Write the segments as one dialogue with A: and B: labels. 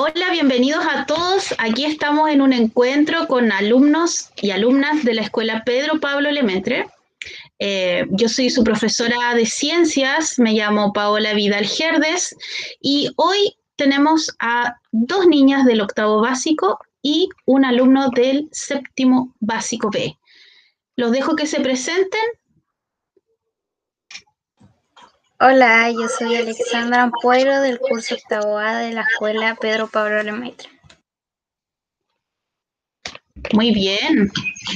A: Hola, bienvenidos a todos. Aquí estamos en un encuentro con alumnos y alumnas de la Escuela Pedro Pablo Lemetre. Eh, yo soy su profesora de ciencias, me llamo Paola Vidal Gerdes y hoy tenemos a dos niñas del octavo básico y un alumno del séptimo básico B. Los dejo que se presenten
B: Hola, yo soy Alexandra Ampuero del curso octavo A de la escuela Pedro Pablo Lemaitre.
A: Muy bien.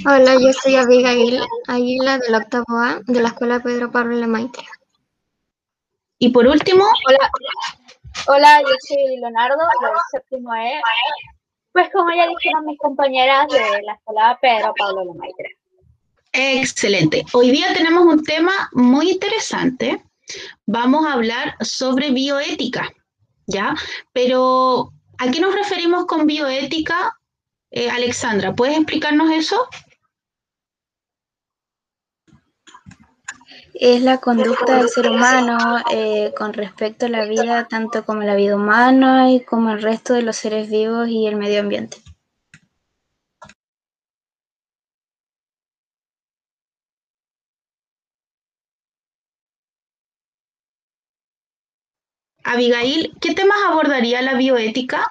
C: Hola, yo soy Abigail Aguila del octavo A de la escuela Pedro Pablo Lemaitre.
A: Y por último.
D: Hola, hola, yo soy Leonardo del séptimo E. Pues como ya dijeron mis compañeras de la escuela Pedro Pablo Lemaitre.
A: Excelente. Hoy día tenemos un tema muy interesante vamos a hablar sobre bioética, ¿ya? Pero, ¿a qué nos referimos con bioética? Eh, Alexandra, ¿puedes explicarnos eso?
B: Es la conducta del ser humano eh, con respecto a la vida, tanto como la vida humana y como el resto de los seres vivos y el medio ambiente.
A: Abigail, ¿qué temas abordaría la bioética?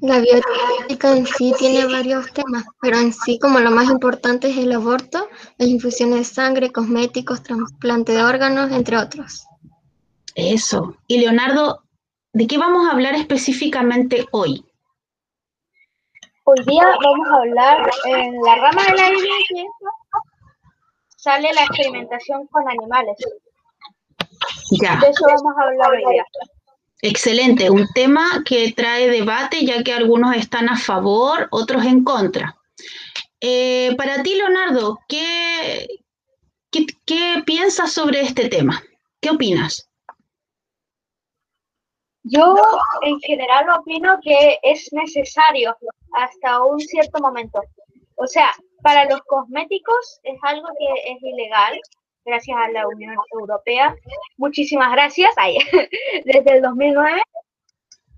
C: La bioética en sí tiene varios temas, pero en sí como lo más importante es el aborto, las infusiones de sangre, cosméticos, trasplante de órganos, entre otros.
A: Eso. Y Leonardo, ¿de qué vamos a hablar específicamente hoy?
D: Hoy día vamos a hablar en la rama de la bioética sale la experimentación con animales.
A: Ya.
D: De eso vamos a hablar hoy día.
A: Excelente, un tema que trae debate ya que algunos están a favor, otros en contra. Eh, para ti, Leonardo, ¿qué, qué, qué piensas sobre este tema? ¿Qué opinas?
D: Yo en general opino que es necesario hasta un cierto momento. O sea, para los cosméticos es algo que es ilegal, gracias a la Unión Europea. Muchísimas gracias, desde el 2009.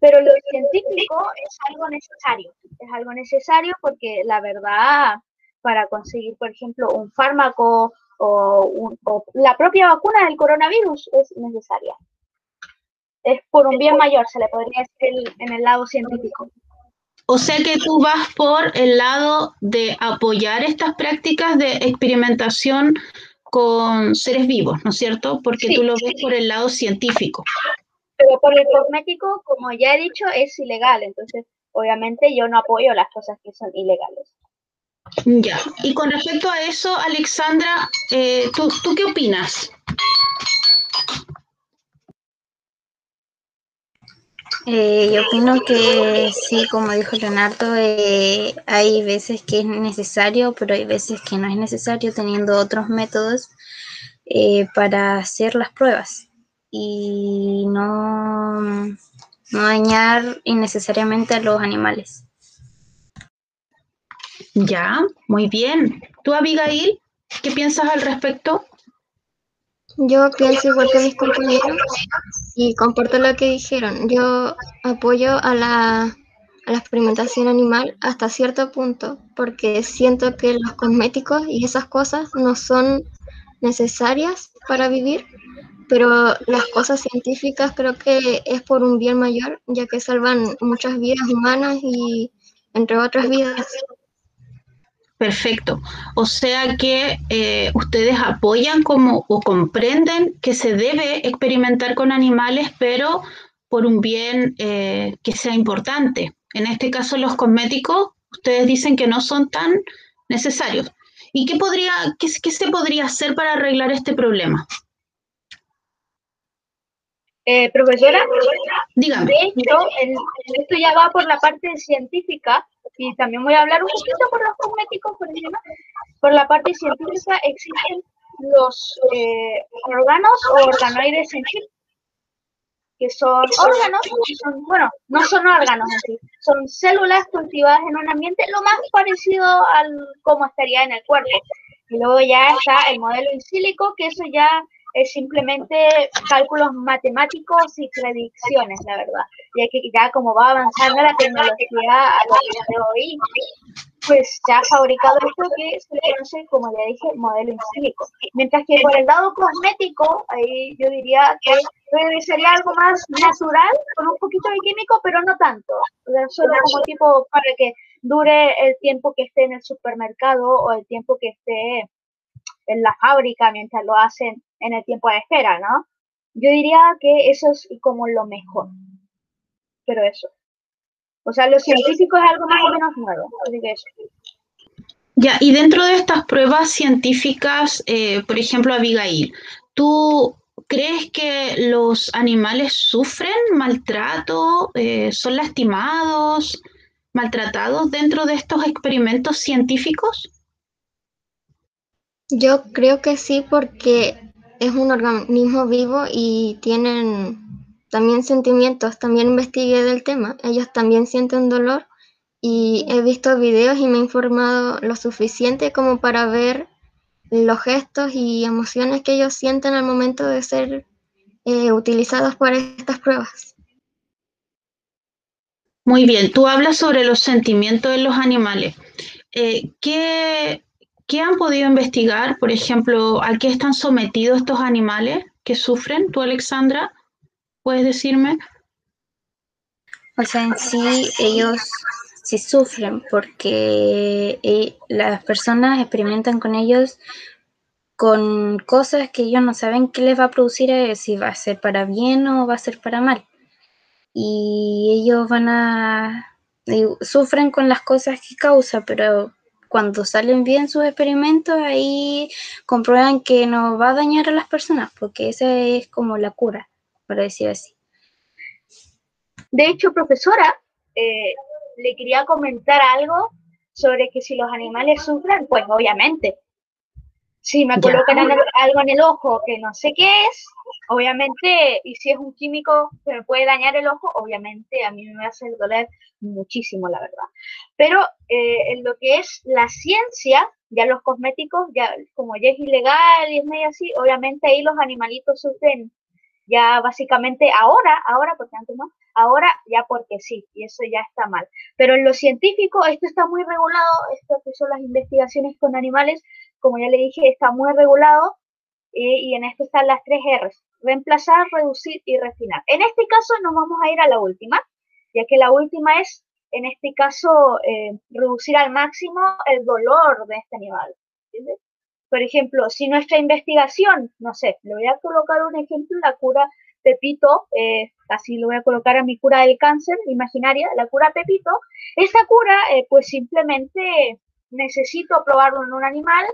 D: Pero lo científico es algo necesario, es algo necesario porque la verdad, para conseguir, por ejemplo, un fármaco o, la propia vacuna del coronavirus es necesaria. Es por un bien mayor, se le podría decir en el lado científico.
A: O sea que tú vas por el lado de apoyar estas prácticas de experimentación con seres vivos, ¿no es cierto? Porque tú lo ves por el lado científico.
D: Pero por el cosmético, como ya he dicho, es ilegal. Entonces, obviamente yo no apoyo las cosas que son ilegales.
A: Ya. Y con respecto a eso, Alexandra, eh, ¿tú, ¿tú qué opinas?
B: Eh, yo opino que sí, como dijo Leonardo, eh, hay veces que es necesario, pero hay veces que no es necesario teniendo otros métodos eh, para hacer las pruebas y no, no dañar innecesariamente a los animales.
A: Ya, muy bien. ¿Tú, Abigail, qué piensas al respecto?
C: Yo pienso igual que mis compañeros y comparto lo que dijeron. Yo apoyo a la, a la experimentación animal hasta cierto punto porque siento que los cosméticos y esas cosas no son necesarias para vivir, pero las cosas científicas creo que es por un bien mayor, ya que salvan muchas vidas humanas y entre otras vidas.
A: Perfecto. O sea que eh, ustedes apoyan como o comprenden que se debe experimentar con animales, pero por un bien eh, que sea importante. En este caso, los cosméticos, ustedes dicen que no son tan necesarios. ¿Y qué, podría, qué, qué se podría hacer para arreglar este problema?
D: Eh, profesora,
A: dígame.
D: esto ya va por la parte científica y también voy a hablar un poquito por los cosméticos, por ejemplo. Por la parte científica existen los eh, órganos o organoides en sí, que son órganos, son, bueno, no son órganos en sí, son células cultivadas en un ambiente lo más parecido al cómo estaría en el cuerpo. Y luego ya está el modelo in sílico, que eso ya es simplemente cálculos matemáticos y predicciones, la verdad. Ya que ya como va avanzando la tecnología a lo de hoy, pues ya ha fabricado esto que se conoce, como ya dije, modelo in silico. Mientras que por el lado cosmético, ahí yo diría que sería algo más natural, con un poquito de químico, pero no tanto. O sea, solo como tipo para que dure el tiempo que esté en el supermercado o el tiempo que esté en la fábrica mientras lo hacen en el tiempo de espera, ¿no? Yo diría que eso es como lo mejor. Pero eso. O sea, lo científico es algo más o menos nuevo. Así que eso.
A: Ya, y dentro de estas pruebas científicas, eh, por ejemplo, Abigail, ¿tú crees que los animales sufren maltrato, eh, son lastimados, maltratados dentro de estos experimentos científicos?
C: Yo creo que sí, porque es un organismo vivo y tienen también sentimientos, también investigué del tema, ellos también sienten dolor y he visto videos y me he informado lo suficiente como para ver los gestos y emociones que ellos sienten al momento de ser eh, utilizados para estas pruebas.
A: Muy bien, tú hablas sobre los sentimientos de los animales. Eh, ¿qué, ¿Qué han podido investigar? Por ejemplo, ¿a qué están sometidos estos animales que sufren? ¿Tú, Alexandra? ¿Puedes decirme?
B: O sea, en sí ellos sí sufren porque eh, las personas experimentan con ellos con cosas que ellos no saben qué les va a producir, eh, si va a ser para bien o va a ser para mal. Y ellos van a... sufren con las cosas que causa, pero cuando salen bien sus experimentos, ahí comprueban que no va a dañar a las personas, porque esa es como la cura para decir así.
D: De hecho, profesora, eh, le quería comentar algo sobre que si los animales sufren, pues obviamente. Si me colocan algo en el ojo que no sé qué es, obviamente, y si es un químico que me puede dañar el ojo, obviamente a mí me hacer doler muchísimo, la verdad. Pero eh, en lo que es la ciencia, ya los cosméticos, ya como ya es ilegal y es medio así, obviamente ahí los animalitos sufren ya básicamente ahora, ahora porque antes no, ahora ya porque sí, y eso ya está mal. Pero en lo científico esto está muy regulado, esto que son las investigaciones con animales, como ya le dije, está muy regulado eh, y en esto están las tres R's, reemplazar, reducir y refinar. En este caso nos vamos a ir a la última, ya que la última es, en este caso, eh, reducir al máximo el dolor de este animal. Por ejemplo, si nuestra investigación, no sé, le voy a colocar un ejemplo, la cura Pepito, eh, así lo voy a colocar a mi cura del cáncer imaginaria, la cura Pepito, esa cura, pues simplemente necesito probarlo en un animal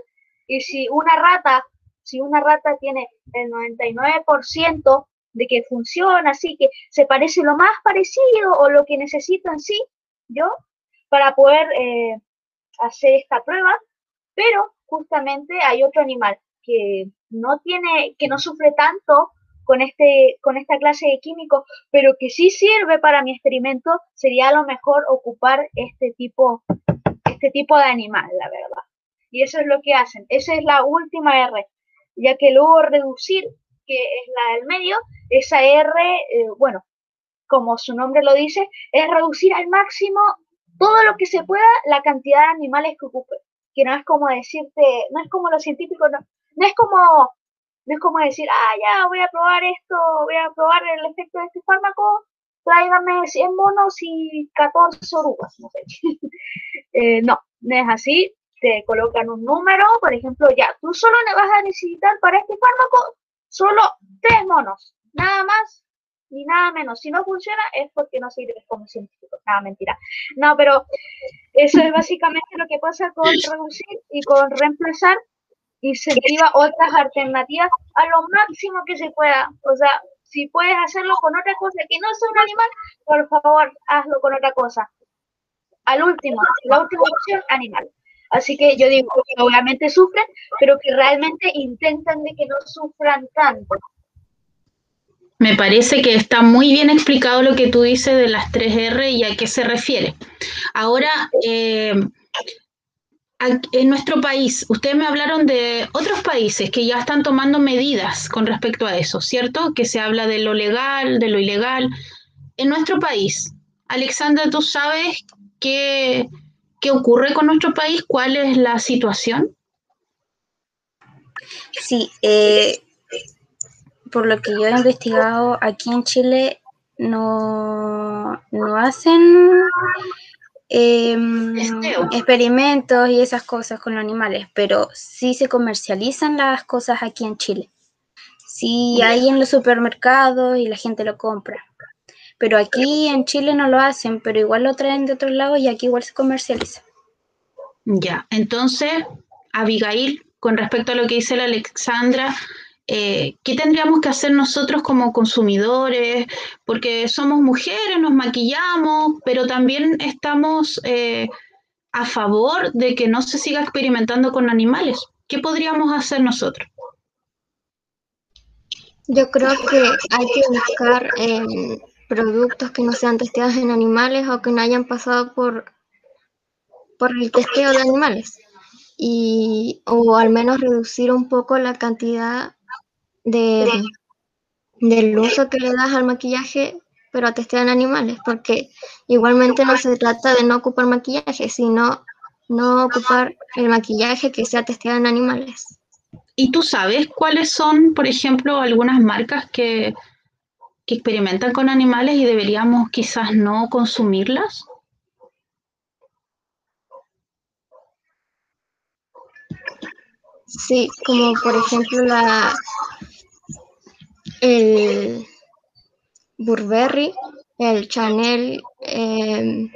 D: y si una rata, si una rata tiene el 99% de que funciona, así que se parece lo más parecido o lo que necesito en sí, yo, para poder eh, hacer esta prueba, pero justamente hay otro animal que no tiene, que no sufre tanto con este, con esta clase de químicos, pero que sí sirve para mi experimento, sería a lo mejor ocupar este tipo, este tipo de animal, la verdad. Y eso es lo que hacen. Esa es la última R, ya que luego reducir, que es la del medio, esa R, eh, bueno, como su nombre lo dice, es reducir al máximo todo lo que se pueda la cantidad de animales que ocupe que no es como decirte, no es como lo científico, no, no es como, no es como decir, ah, ya, voy a probar esto, voy a probar el efecto de este fármaco, tráigame 100 monos y 14 orugas, no sé. eh, no, no es así, te colocan un número, por ejemplo, ya, tú solo vas a necesitar para este fármaco solo 3 monos, nada más ni nada menos. Si no funciona es porque no sirve como científico. Nada, mentira. No, pero eso es básicamente lo que pasa con reducir y con reemplazar. Incentiva otras alternativas a lo máximo que se pueda. O sea, si puedes hacerlo con otra cosa que no sea un animal, por favor, hazlo con otra cosa. Al último, la última opción, animal. Así que yo digo que obviamente sufren, pero que realmente intentan de que no sufran tanto.
A: Me parece que está muy bien explicado lo que tú dices de las 3R y a qué se refiere. Ahora, eh, en nuestro país, ustedes me hablaron de otros países que ya están tomando medidas con respecto a eso, ¿cierto? Que se habla de lo legal, de lo ilegal. En nuestro país, Alexandra, ¿tú sabes qué, qué ocurre con nuestro país? ¿Cuál es la situación?
B: Sí, eh, por lo que yo he investigado, aquí en Chile no, no hacen em, experimentos y esas cosas con los animales, pero sí se comercializan las cosas aquí en Chile. Sí hay en los supermercados y la gente lo compra. Pero aquí en Chile no lo hacen, pero igual lo traen de otros lados y aquí igual se comercializa.
A: Ya, entonces, Abigail, con respecto a lo que dice la Alexandra, eh, ¿qué tendríamos que hacer nosotros como consumidores? Porque somos mujeres, nos maquillamos, pero también estamos eh, a favor de que no se siga experimentando con animales. ¿Qué podríamos hacer nosotros?
C: Yo creo que hay que buscar em, productos que no sean testeados en animales o que no hayan pasado por, por el testeo de animales. Y, o al menos reducir un poco la cantidad de, del uso que le das al maquillaje, pero a testear en animales, porque igualmente no se trata de no ocupar maquillaje, sino no ocupar el maquillaje que sea testeado en animales.
A: ¿Y tú sabes cuáles son, por ejemplo, algunas marcas que, que experimentan con animales y deberíamos quizás no consumirlas?
C: Sí, como por ejemplo la el Burberry, el Chanel, eh,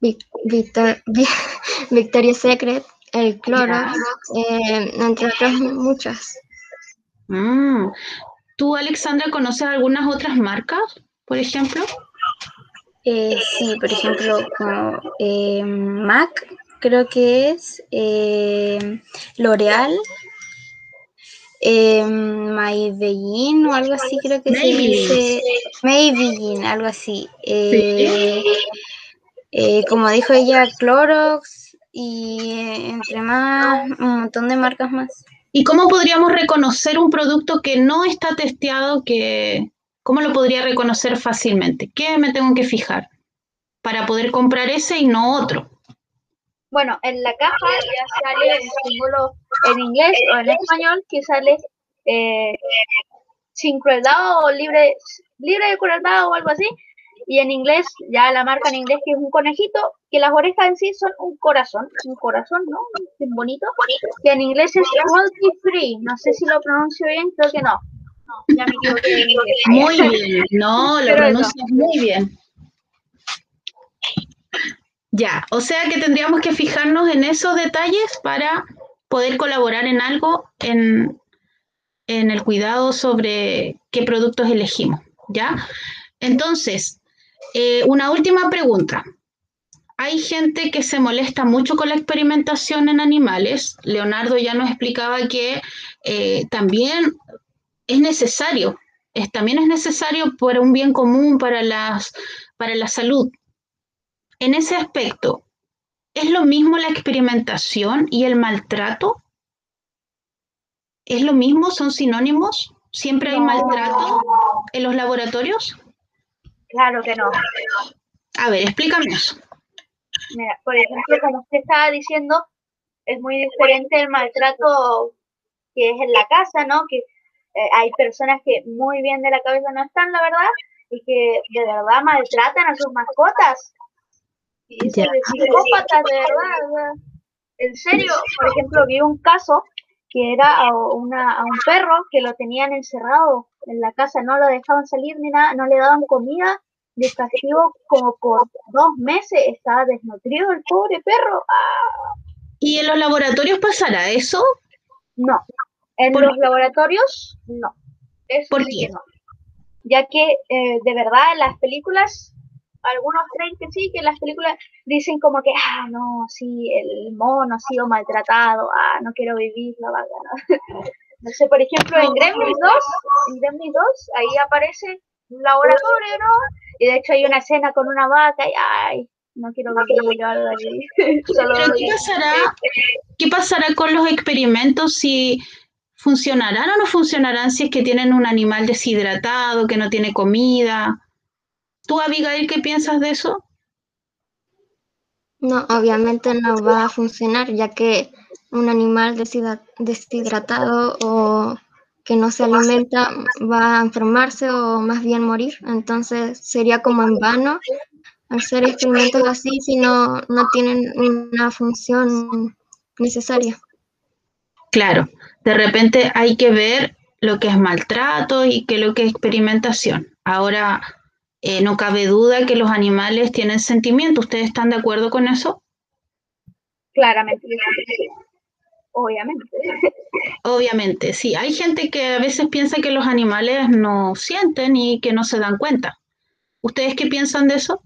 C: Victor, Victoria's Secret, el Clorox, eh, entre otras muchas.
A: Mm. ¿Tú, Alexandra, conoces algunas otras marcas, por ejemplo?
B: Eh, sí, por ejemplo, como eh, MAC, creo que es, L'Oreal, eh, Maybelline o algo así, creo que Maybelline. se dice. Maybelline, algo así. Eh, eh, como dijo ella, Clorox y eh, entre más, un montón de marcas más.
A: ¿Y cómo podríamos reconocer un producto que no está testeado? Que, ¿Cómo lo podría reconocer fácilmente? ¿Qué me tengo que fijar para poder comprar ese y no otro?
D: Bueno, en la caja ya sale el símbolo en inglés o en español que sale eh, sin crueldad o libre, libre de crueldad o algo así. Y en inglés, ya la marca en inglés que es un conejito, que las orejas en sí son un corazón, un corazón, ¿no? Es bonito. Que en inglés es cruelty free. No sé si lo pronuncio bien, creo que no.
A: ya me equivoqué. Muy bien, no, lo pronuncias muy bien. Ya, o sea que tendríamos que fijarnos en esos detalles para poder colaborar en algo en, el cuidado sobre qué productos elegimos, ¿ya? Entonces, eh, una última pregunta. Hay gente que se molesta mucho con la experimentación en animales. Leonardo ya nos explicaba que eh, también es necesario, es, también es necesario por un bien común para, las, para la salud, en ese aspecto, ¿es lo mismo la experimentación y el maltrato? ¿Es lo mismo? ¿Son sinónimos? ¿Siempre hay maltrato en los laboratorios?
D: Claro que no.
A: A ver, explícame eso.
D: Mira, por ejemplo, como usted estaba diciendo, es muy diferente el maltrato que es en la casa, ¿no? Que eh, hay personas que muy bien de la cabeza no están, la verdad, y que de verdad maltratan a sus mascotas. Y de psicópatas, de verdad. En serio, por ejemplo, vi un caso que era a, una, a un perro que lo tenían encerrado en la casa, no lo dejaban salir ni nada, no le daban comida, castigo como por dos meses, estaba desnutrido el pobre perro. ¡Ah!
A: ¿Y en los laboratorios pasará eso?
D: No, en los laboratorios no.
A: ¿Por qué? No.
D: Ya que eh, de verdad en las películas algunos creen que sí, que las películas dicen como que, ah, no, sí, el mono ha sido maltratado, ah, no quiero vivir la vaca, ¿no? no sé, por ejemplo, en Gremlins 2, en Gremlins 2, ahí aparece un laboratorio, ¿no? Y de hecho hay una escena con una vaca y, ay, No quiero que algo allí.
A: ¿qué pasará, ¿qué pasará con los experimentos si funcionarán o no funcionarán si es que tienen un animal deshidratado, que no tiene comida? ¿Tú, Abigail, qué piensas de eso?
C: No, obviamente no va a funcionar, ya que un animal deshidratado o que no se alimenta va a enfermarse o más bien morir. Entonces sería como en vano hacer experimentos así si no, no tienen una función necesaria.
A: Claro, de repente hay que ver lo que es maltrato y que lo que es experimentación. Ahora, eh, no cabe duda que los animales tienen sentimiento. ¿Ustedes están de acuerdo con eso?
D: Claramente. Obviamente.
A: Obviamente, sí. Hay gente que a veces piensa que los animales no sienten y que no se dan cuenta. ¿Ustedes qué piensan de eso?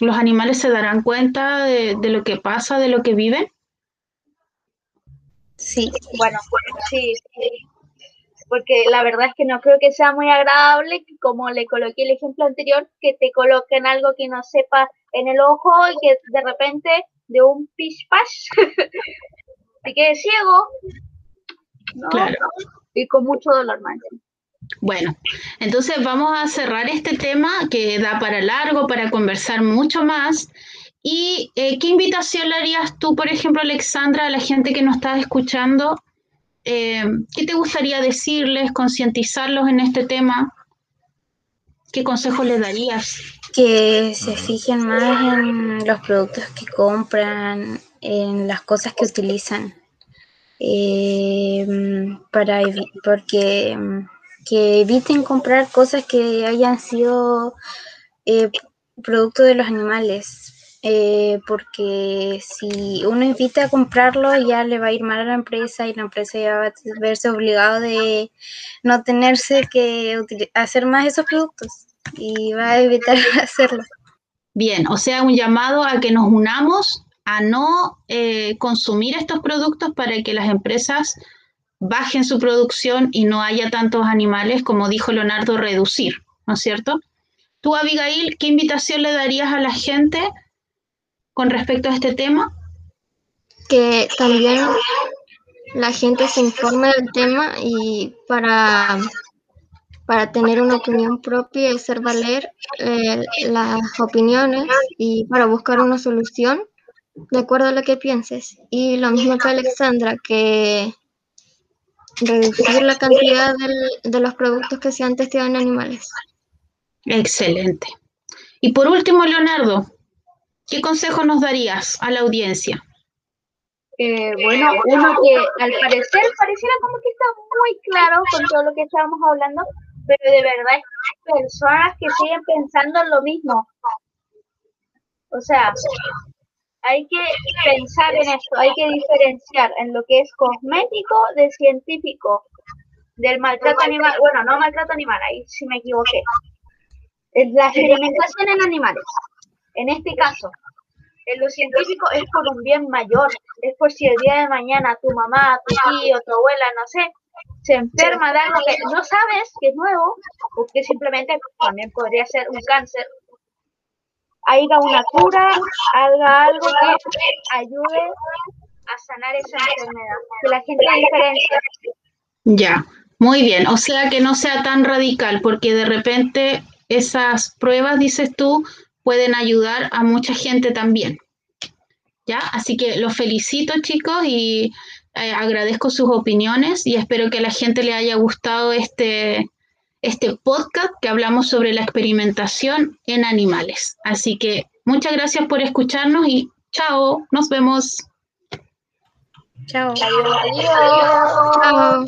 A: ¿Los animales se darán cuenta de, lo que pasa, de lo que viven?
D: Sí. Bueno, sí, Porque la verdad es que no creo que sea muy agradable, como le coloqué el ejemplo anterior, que te coloquen algo que no sepa en el ojo y que de repente de un pish te quede ciego, Claro. Y con mucho dolor más.
A: Bueno, entonces vamos a cerrar este tema que da para largo, para conversar mucho más. ¿Y eh, qué invitación le harías tú, por ejemplo, Alexandra, a la gente que nos está escuchando? Eh, ¿Qué te gustaría decirles, concientizarlos en este tema? ¿Qué consejos les darías?
B: Que se fijen más en los productos que compran, en las cosas que utilizan, eh, para porque que eviten comprar cosas que hayan sido eh, producto de los animales. Eh, porque si uno invita a comprarlo ya le va a ir mal a la empresa y la empresa ya va a verse obligado de no tenerse que hacer más esos productos y va a evitar hacerlo.
A: Bien, o sea, un llamado a que nos unamos a no eh, consumir estos productos para que las empresas bajen su producción y no haya tantos animales, como dijo Leonardo, reducir, ¿no es cierto? Tú, Abigail, ¿qué invitación le darías a la gente con respecto a este tema?
C: Que también la gente se informe del tema y para, para tener una opinión propia y hacer valer eh, las opiniones y para buscar una solución de acuerdo a lo que pienses. Y lo mismo que Alexandra, que reducir la cantidad de los productos que se han testeado en animales.
A: Excelente. Y por último, Leonardo, ¿qué consejo nos darías a la audiencia?
D: Eh, bueno, uno que al parecer pareciera como que está muy claro con todo lo que estábamos hablando, pero de verdad hay personas que siguen pensando lo mismo. O sea, hay que pensar en esto, hay que diferenciar en lo que es cosmético de científico, del maltrato animal, bueno, no maltrato animal, ahí sí me equivoqué. La experimentación en animales, en este caso, en lo científico es por un bien mayor, es por si el día de mañana tu mamá, tu tío, tu abuela, no sé, se enferma de algo que no sabes que es nuevo, o que simplemente también podría ser un cáncer haga una cura, haga algo que ayude a sanar esa enfermedad, que la gente diferencia.
A: Ya, muy bien, o sea que no sea tan radical, porque de repente esas pruebas, dices tú, pueden ayudar a mucha gente también. ¿Ya? Así que los felicito chicos y eh, agradezco sus opiniones y espero que a la gente le haya gustado este, este podcast que hablamos sobre la experimentación en animales. Así que muchas gracias por escucharnos y chao, nos vemos.
B: Chao.
C: Chao.